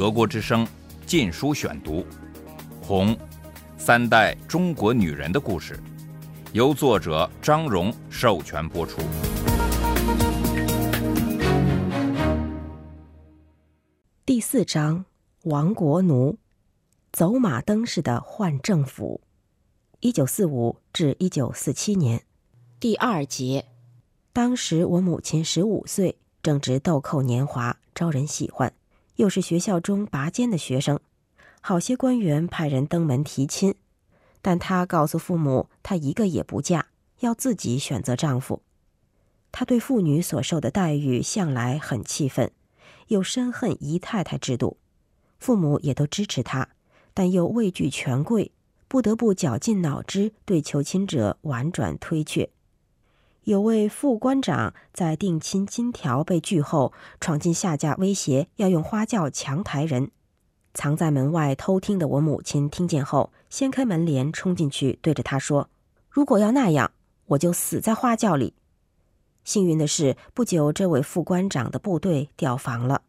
德国之声《禁书选读》，《红》，三代中国女人的故事，由作者张荣授权播出。第四章：亡国奴，走马灯似的换政府。一九四五至一九四七年，第二节。当时我母亲十五岁，正值豆蔻年华，招人喜欢，又是学校中拔尖的学生，好些官员派人登门提亲，但她告诉父母，她一个也不嫁，要自己选择丈夫。她对妇女所受的待遇向来很气愤，又深恨姨太太制度，父母也都支持她，但又畏惧权贵。不得不绞尽脑汁对求亲者婉转推却。有位副官长在定亲金条被拒后，闯进下家，威胁要用花轿强抬人。藏在门外偷听的我母亲听见后，掀开门帘冲进去，对着他说：“如果要那样，我就死在花轿里。”幸运的是，不久这位副官长的部队调防了。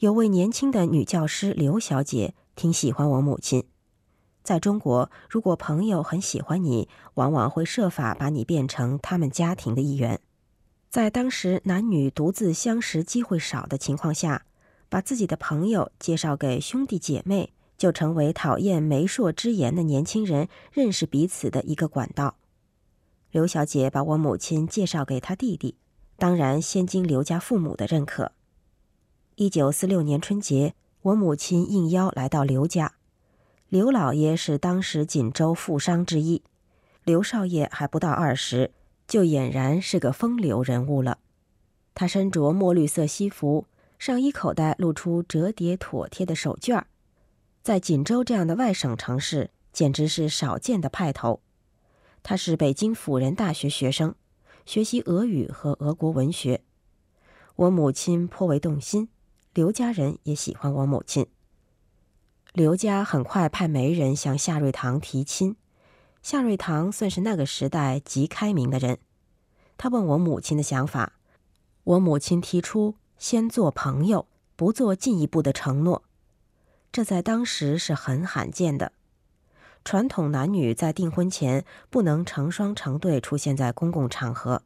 有位年轻的女教师刘小姐挺喜欢我母亲。在中国，如果朋友很喜欢你，往往会设法把你变成他们家庭的一员。在当时男女独自相识机会少的情况下，把自己的朋友介绍给兄弟姐妹，就成为讨厌媒妁之言的年轻人认识彼此的一个管道。刘小姐把我母亲介绍给她弟弟，当然先经刘家父母的认可。一九四六年春节，我母亲应邀来到刘家。刘老爷是当时锦州富商之一，刘少爷还不到二十，就俨然是个风流人物了。他身着墨绿色西服，上衣口袋露出折叠妥帖的手绢在锦州这样的外省城市，简直是少见的派头。他是北京辅仁大学学生，学习俄语和俄国文学。我母亲颇为动心，刘家人也喜欢我母亲。刘家很快派媒人向夏瑞堂提亲，夏瑞堂算是那个时代极开明的人。他问我母亲的想法，我母亲提出先做朋友，不做进一步的承诺。这在当时是很罕见的。传统男女在订婚前不能成双成对出现在公共场合，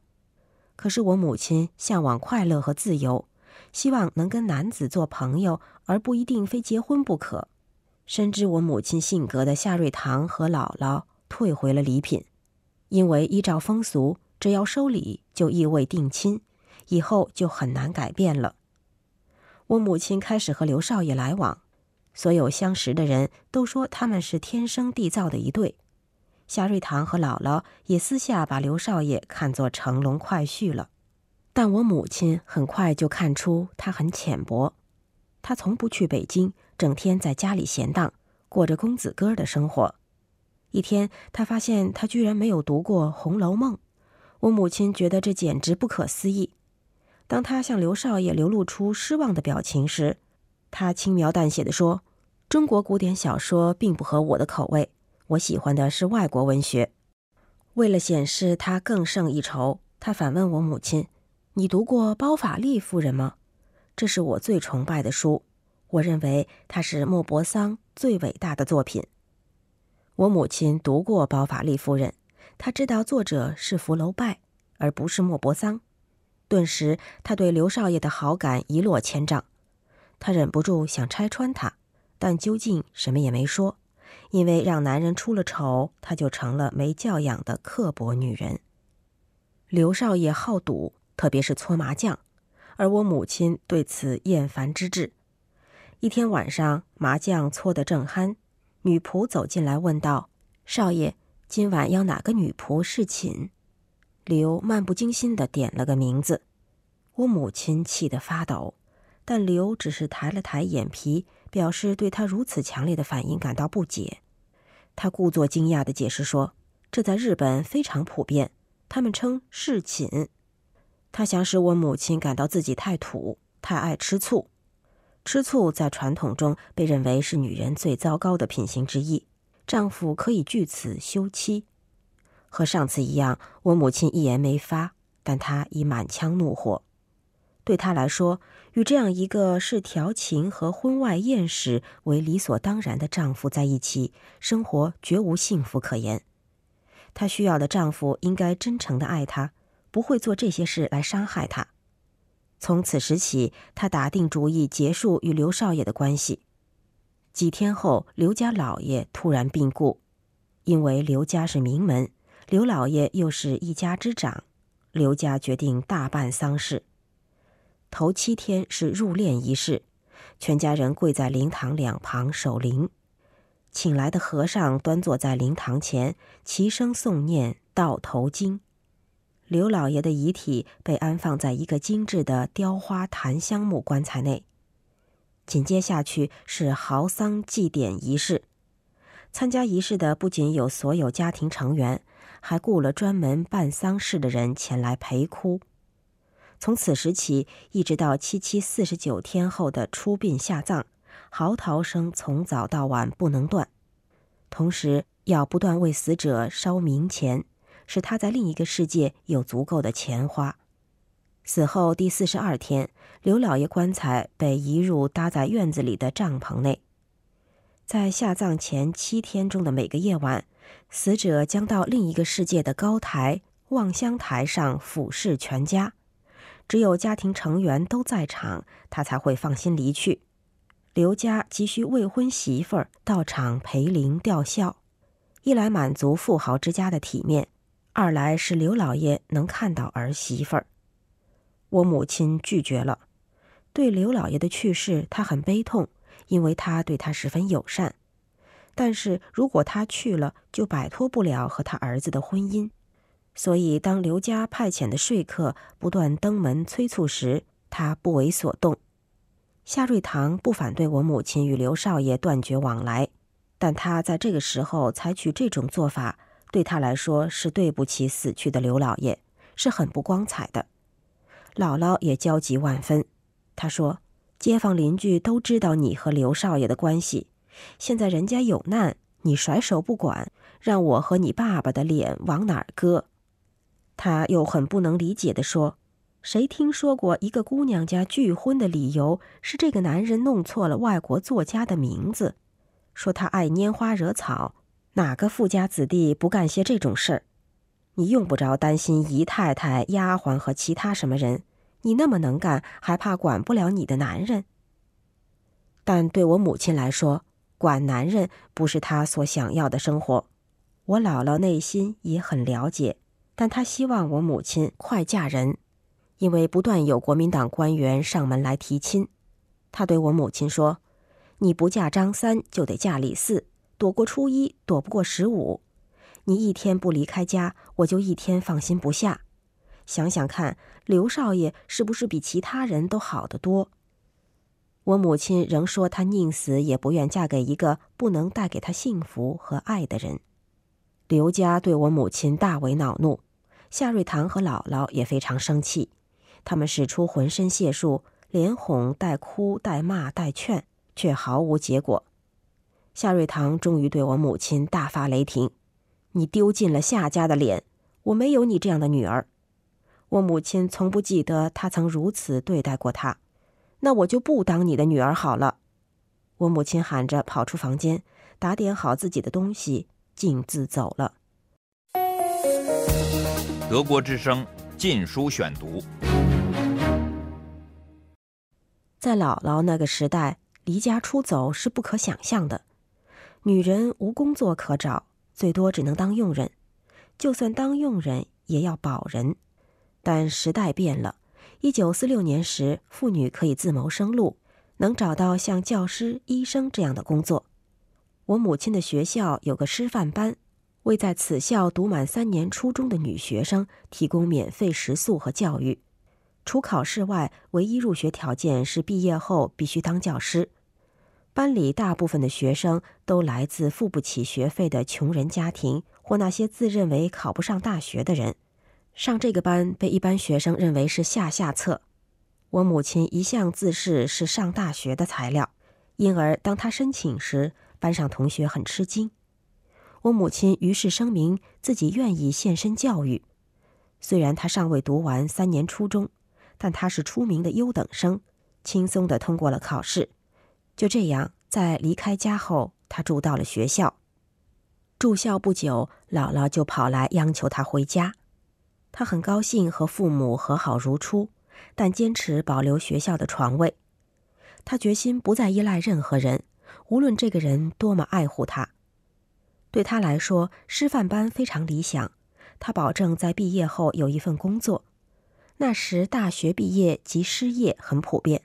可是我母亲向往快乐和自由，希望能跟男子做朋友，而不一定非结婚不可。深知我母亲性格的夏瑞堂和姥姥退回了礼品，因为依照风俗，只要收礼就意味定亲，以后就很难改变了。我母亲开始和刘少爷来往，所有相识的人都说他们是天生地造的一对。夏瑞堂和姥姥也私下把刘少爷看作乘龙快婿了，但我母亲很快就看出他很浅薄，他从不去北京。整天在家里闲荡，过着公子哥的生活。一天，他发现他居然没有读过《红楼梦》。我母亲觉得这简直不可思议。当他向刘少爷流露出失望的表情时，他轻描淡写的说：“中国古典小说并不合我的口味，我喜欢的是外国文学。”为了显示他更胜一筹，他反问我母亲：“你读过《包法利夫人》吗？这是我最崇拜的书。”我认为他是莫泊桑最伟大的作品。我母亲读过《包法利夫人》，她知道作者是福楼拜，而不是莫泊桑。顿时，她对刘少爷的好感一落千丈。她忍不住想拆穿他，但究竟什么也没说，因为让男人出了丑，她就成了没教养的刻薄女人。刘少爷好赌，特别是搓麻将，而我母亲对此厌烦之至。一天晚上，麻将搓得正酣，女仆走进来问道：“少爷，今晚要哪个女仆侍寝？”刘漫不经心地点了个名字。我母亲气得发抖，但刘只是抬了抬眼皮，表示对他如此强烈的反应感到不解。他故作惊讶地解释说：“这在日本非常普遍，他们称侍寝。”他想使我母亲感到自己太土，太爱吃醋。吃醋在传统中被认为是女人最糟糕的品行之一，丈夫可以据此休妻。和上次一样，我母亲一言没发，但她已满腔怒火。对她来说，与这样一个视调情和婚外艳史为理所当然的丈夫在一起，生活绝无幸福可言。她需要的丈夫应该真诚的爱她，不会做这些事来伤害她。从此时起，他打定主意结束与刘少爷的关系。几天后，刘家老爷突然病故，因为刘家是名门，刘老爷又是一家之长，刘家决定大办丧事。头七天是入殓仪式，全家人跪在灵堂两旁守灵，请来的和尚端坐在灵堂前，齐声诵念《道头经》。刘老爷的遗体被安放在一个精致的雕花檀香木棺材内。紧接下去是豪丧祭典仪式，参加仪式的不仅有所有家庭成员，还雇了专门办丧事的人前来陪哭。从此时起，一直到七七四十九天后的出殡下葬，嚎啕声从早到晚不能断。同时，要不断为死者烧冥钱，使他在另一个世界有足够的钱花。死后第四十二天，刘老爷棺材被移入搭在院子里的帐篷内。在下葬前七天中的每个夜晚，死者将到另一个世界的高台望乡台上俯视全家。只有家庭成员都在场，他才会放心离去。刘家急需未婚媳妇儿到场陪灵吊孝，一来满足富豪之家的体面，二来是刘老爷能看到儿媳妇儿。我母亲拒绝了。对刘老爷的去世，她很悲痛，因为他对她十分友善。但是如果他去了，就摆脱不了和他儿子的婚姻。所以，当刘家派遣的说客不断登门催促时，他不为所动。夏瑞堂不反对我母亲与刘少爷断绝往来，但他在这个时候采取这种做法，对他来说是对不起死去的刘老爷，是很不光彩的。姥姥也焦急万分，她说：“街坊邻居都知道你和刘少爷的关系，现在人家有难，你甩手不管，让我和你爸爸的脸往哪儿搁？”他又很不能理解地说：“谁听说过一个姑娘家拒婚的理由是这个男人弄错了外国作家的名字？说他爱拈花惹草，哪个富家子弟不干些这种事儿？你用不着担心姨太太、丫鬟和其他什么人，你那么能干，还怕管不了你的男人？但对我母亲来说，管男人不是她所想要的生活。我姥姥内心也很了解。”但她希望我母亲快嫁人，因为不断有国民党官员上门来提亲。她对我母亲说：“你不嫁张三，就得嫁李四，躲过初一，躲不过十五。你一天不离开家，我就一天放心不下。想想看，刘少爷是不是比其他人都好得多？”我母亲仍说：“她宁死也不愿嫁给一个不能带给她幸福和爱的人。”刘家对我母亲大为恼怒，夏瑞堂和姥姥也非常生气，他们使出浑身解数，连哄带哭带骂带劝，却毫无结果。夏瑞堂终于对我母亲大发雷霆：“你丢尽了夏家的脸！我没有你这样的女儿。我母亲从不记得她曾如此对待过她，那我就不当你的女儿好了。”我母亲喊着跑出房间，打点好自己的东西。径自走了。德国之声《禁书选读》。在姥姥那个时代，离家出走是不可想象的。女人无工作可找，最多只能当佣人。就算当佣人，也要保人。但时代变了，一九四六年时，妇女可以自谋生路，能找到像教师、医生这样的工作。我母亲的学校有个师范班，为在此校读满三年初中的女学生提供免费食宿和教育。除考试外，唯一入学条件是毕业后必须当教师。班里大部分的学生都来自付不起学费的穷人家庭，或那些自认为考不上大学的人。上这个班被一般学生认为是下下策。我母亲一向自视是上大学的材料，因而当她申请时。班上同学很吃惊，我母亲于是声明自己愿意献身教育。虽然她尚未读完三年初中，但她是出名的优等生，轻松的通过了考试。就这样，在离开家后，他住到了学校。住校不久，姥姥就跑来央求他回家。他很高兴和父母和好如初，但坚持保留学校的床位。他决心不再依赖任何人，无论这个人多么爱护他。对他来说，师范班非常理想，他保证在毕业后有一份工作。那时大学毕业及失业很普遍。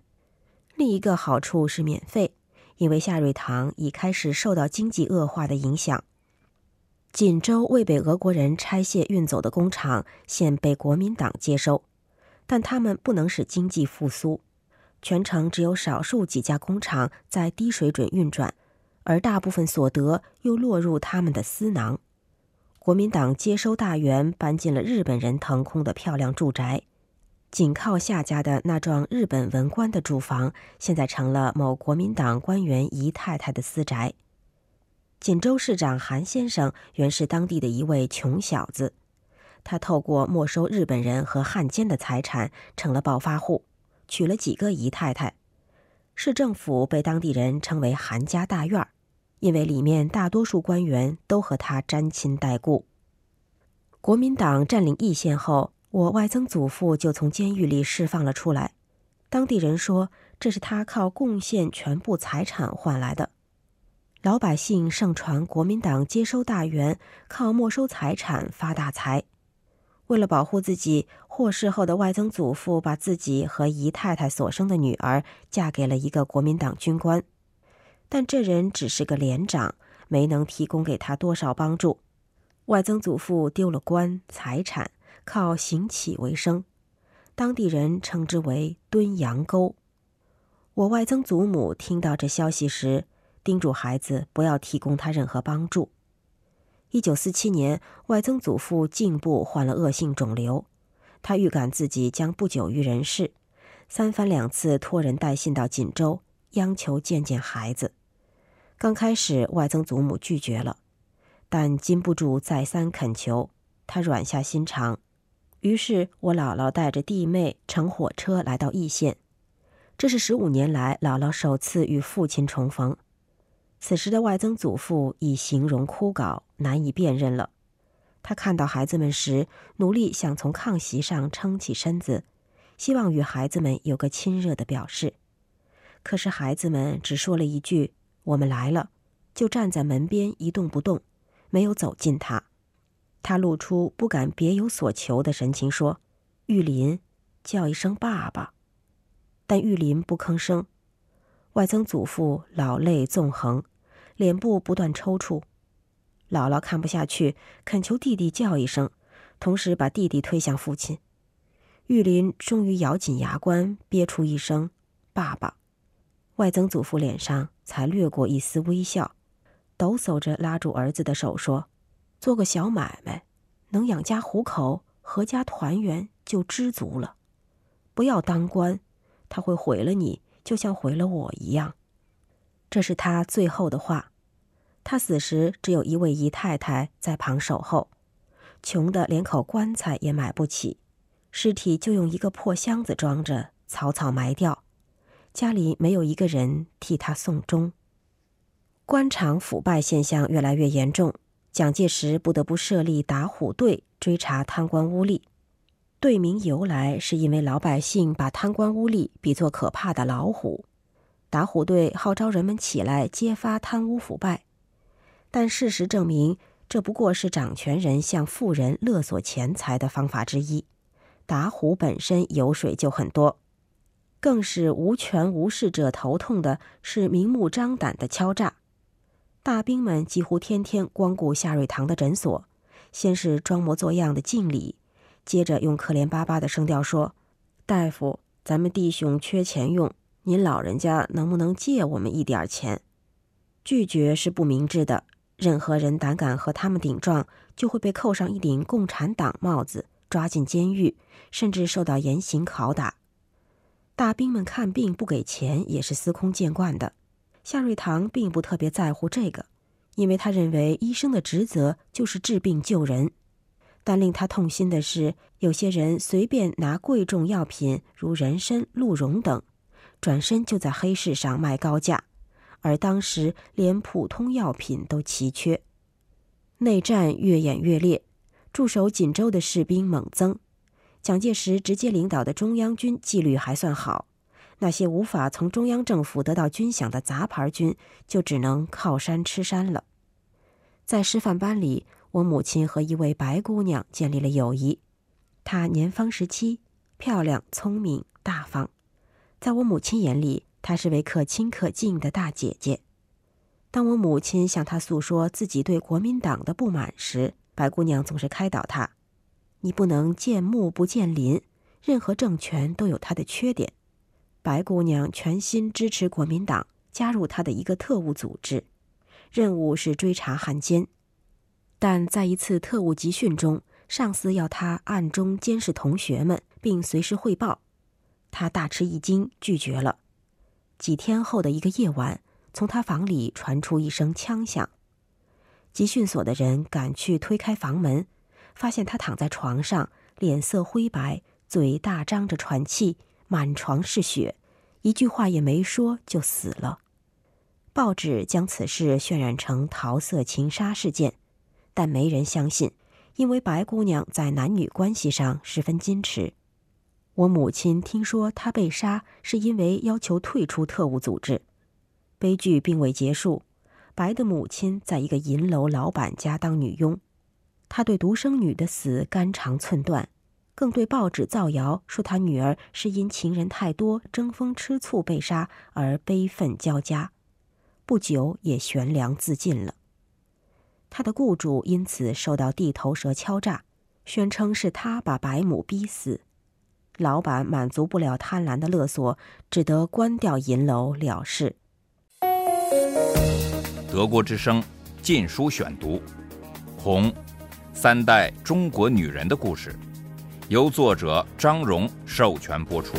另一个好处是免费，因为夏瑞堂已开始受到经济恶化的影响。锦州未被俄国人拆卸运走的工厂现被国民党接收，但他们不能使经济复苏。全城只有少数几家工厂在低水准运转，而大部分所得又落入他们的私囊。国民党接收大员搬进了日本人腾空的漂亮住宅，紧靠夏家的那幢日本文官的住房，现在成了某国民党官员姨太太的私宅。锦州市长韩先生原是当地的一位穷小子，他透过没收日本人和汉奸的财产，成了暴发户，娶了几个姨太太。市政府被当地人称为“韩家大院”，因为里面大多数官员都和他沾亲带故。国民党占领义县后，我外曾祖父就从监狱里释放了出来，当地人说这是他靠贡献全部财产换来的。老百姓盛传国民党接收大员靠没收财产发大财。为了保护自己，获释后的外曾祖父把自己和姨太太所生的女儿嫁给了一个国民党军官，但这人只是个连长，没能提供给他多少帮助。外曾祖父丢了官财产，靠行乞为生，当地人称之为“蹲羊沟”。我外曾祖母听到这消息时。叮嘱孩子不要提供他任何帮助。一九四七年，外曾祖父颈部患了恶性肿瘤，他预感自己将不久于人世，三番两次托人带信到锦州，央求见见孩子。刚开始，外曾祖母拒绝了，但禁不住再三恳求，他软下心肠。于是我姥姥带着弟妹乘火车来到义县，这是十五年来姥姥首次与父亲重逢。此时的外曾祖父已形容枯槁，难以辨认了。他看到孩子们时，努力想从炕席上撑起身子，希望与孩子们有个亲热的表示。可是孩子们只说了一句“我们来了”，就站在门边一动不动，没有走近他。他露出不敢别有所求的神情，说：“玉林，叫一声爸爸。”但玉林不吭声。外曾祖父老泪纵横，脸部不断抽搐。姥姥看不下去，恳求弟弟叫一声，同时把弟弟推向父亲。玉林终于咬紧牙关，憋出一声“爸爸”。外曾祖父脸上才掠过一丝微笑，抖擞着拉住儿子的手说：“做个小买卖，能养家糊口，阖家团圆就知足了。不要当官，他会毁了你。”就像毁了我一样，这是他最后的话。他死时只有一位姨太太在旁守候，穷的连口棺材也买不起，尸体就用一个破箱子装着，草草埋掉。家里没有一个人替他送终。官场腐败现象越来越严重，蒋介石不得不设立打虎队追查贪官污吏。队名由来是因为老百姓把贪官污吏比作可怕的老虎，打虎队号召人们起来揭发贪污腐败，但事实证明这不过是掌权人向富人勒索钱财的方法之一。打虎本身油水就很多，更是无权无势者头痛的是明目张胆的敲诈。大兵们几乎天天光顾夏瑞堂的诊所，先是装模作样的敬礼。接着用可怜巴巴的声调说：“大夫，咱们弟兄缺钱用，您老人家能不能借我们一点钱？”拒绝是不明智的。任何人胆敢和他们顶撞，就会被扣上一顶共产党帽子，抓进监狱，甚至受到严刑拷打。大兵们看病不给钱也是司空见惯的。夏瑞堂并不特别在乎这个，因为他认为医生的职责就是治病救人。但令他痛心的是，有些人随便拿贵重药品如人参、鹿茸等，转身就在黑市上卖高价，而当时连普通药品都奇缺。内战越演越烈，驻守锦州的士兵猛增。蒋介石直接领导的中央军纪律还算好，那些无法从中央政府得到军饷的杂牌军，就只能靠山吃山了。在师范班里。我母亲和一位白姑娘建立了友谊。她年方十七，漂亮、聪明、大方，在我母亲眼里，她是位可亲可敬的大姐姐。当我母亲向她诉说自己对国民党的不满时，白姑娘总是开导她：“你不能见木不见林，任何政权都有它的缺点。”白姑娘全心支持国民党，加入他的一个特务组织，任务是追查汉奸。但在一次特务集训中，上司要他暗中监视同学们，并随时汇报，他大吃一惊，拒绝了。几天后的一个夜晚，从他房里传出一声枪响，集训所的人赶去推开房门，发现他躺在床上，脸色灰白，嘴大张着喘气，满床是血，一句话也没说就死了。报纸将此事渲染成桃色情杀事件。但没人相信，因为白姑娘在男女关系上十分矜持。我母亲听说她被杀，是因为要求退出特务组织。悲剧并未结束，白的母亲在一个银楼老板家当女佣，她对独生女的死肝肠寸断，更对报纸造谣说他女儿是因情人太多争风吃醋被杀而悲愤交加，不久也悬梁自尽了。他的雇主因此受到地头蛇敲诈，宣称是他把白母逼死。老板满足不了贪婪的勒索，只得关掉银楼了事。德国之声《禁书选读》，《红三代中国女人的故事》，由作者张荣授权播出。